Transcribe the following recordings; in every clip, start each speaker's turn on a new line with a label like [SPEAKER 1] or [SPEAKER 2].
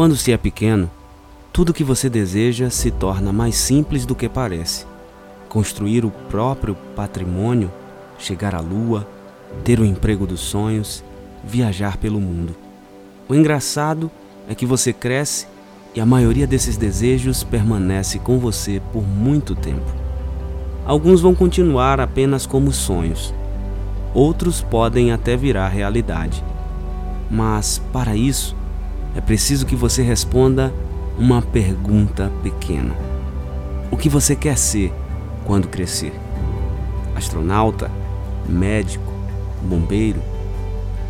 [SPEAKER 1] Quando se é pequeno, tudo que você deseja se torna mais simples do que parece. Construir o próprio patrimônio, chegar à lua, ter o emprego dos sonhos, viajar pelo mundo. O engraçado é que você cresce e a maioria desses desejos permanece com você por muito tempo. Alguns vão continuar apenas como sonhos, outros podem até virar realidade. Mas, para isso, é preciso que você responda uma pergunta pequena: O que você quer ser quando crescer? Astronauta? Médico? Bombeiro?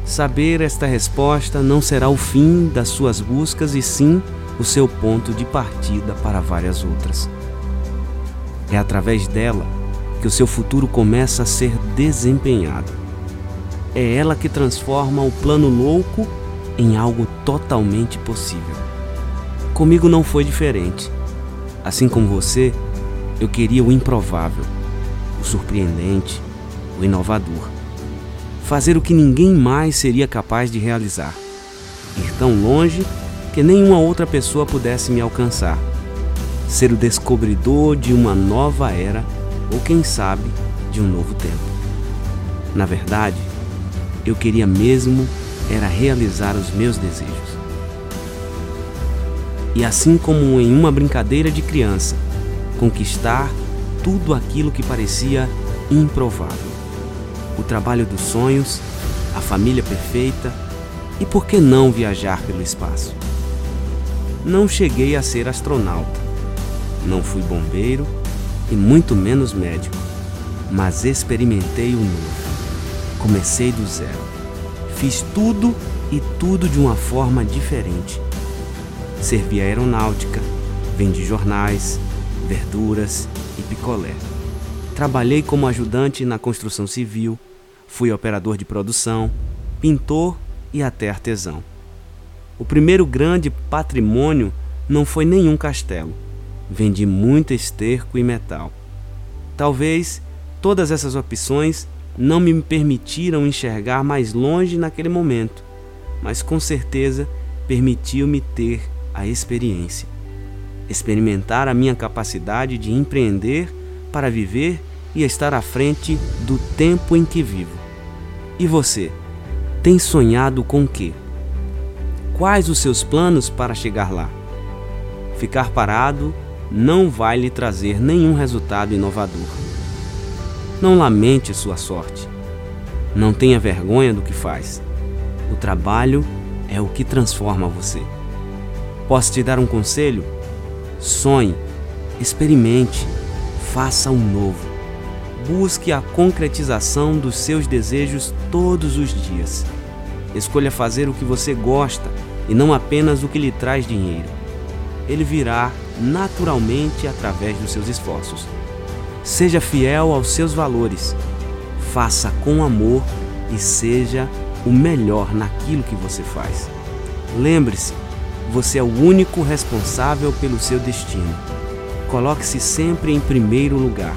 [SPEAKER 1] Saber esta resposta não será o fim das suas buscas e sim o seu ponto de partida para várias outras. É através dela que o seu futuro começa a ser desempenhado. É ela que transforma o plano louco em algo totalmente possível. Comigo não foi diferente. Assim como você, eu queria o improvável, o surpreendente, o inovador. Fazer o que ninguém mais seria capaz de realizar. Ir tão longe que nenhuma outra pessoa pudesse me alcançar. Ser o descobridor de uma nova era ou, quem sabe, de um novo tempo. Na verdade, eu queria mesmo era realizar os meus desejos. E assim como em uma brincadeira de criança, conquistar tudo aquilo que parecia improvável. O trabalho dos sonhos, a família perfeita e por que não viajar pelo espaço? Não cheguei a ser astronauta, não fui bombeiro e muito menos médico, mas experimentei o novo. Comecei do zero. Fiz tudo e tudo de uma forma diferente. Servi a aeronáutica, vendi jornais, verduras e picolé. Trabalhei como ajudante na construção civil, fui operador de produção, pintor e até artesão. O primeiro grande patrimônio não foi nenhum castelo. Vendi muito esterco e metal. Talvez todas essas opções não me permitiram enxergar mais longe naquele momento, mas com certeza permitiu-me ter a experiência. Experimentar a minha capacidade de empreender para viver e estar à frente do tempo em que vivo. E você, tem sonhado com o quê? Quais os seus planos para chegar lá? Ficar parado não vai lhe trazer nenhum resultado inovador. Não lamente sua sorte. Não tenha vergonha do que faz. O trabalho é o que transforma você. Posso te dar um conselho? Sonhe, experimente, faça um novo. Busque a concretização dos seus desejos todos os dias. Escolha fazer o que você gosta e não apenas o que lhe traz dinheiro. Ele virá naturalmente através dos seus esforços. Seja fiel aos seus valores, faça com amor e seja o melhor naquilo que você faz. Lembre-se, você é o único responsável pelo seu destino. Coloque-se sempre em primeiro lugar.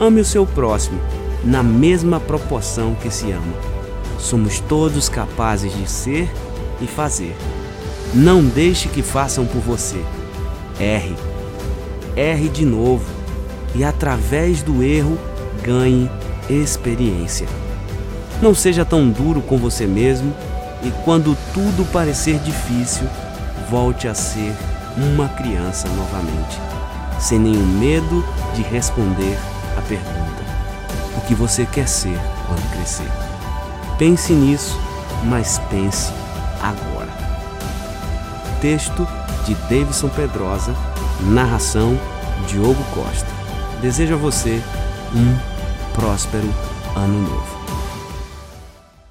[SPEAKER 1] Ame o seu próximo na mesma proporção que se ama. Somos todos capazes de ser e fazer. Não deixe que façam por você. Erre. Erre de novo e através do erro ganhe experiência. Não seja tão duro com você mesmo e quando tudo parecer difícil, volte a ser uma criança novamente, sem nenhum medo de responder a pergunta: o que você quer ser quando crescer? Pense nisso, mas pense agora. Texto de Davidson Pedrosa, narração Diogo Costa. Desejo a você um próspero ano novo.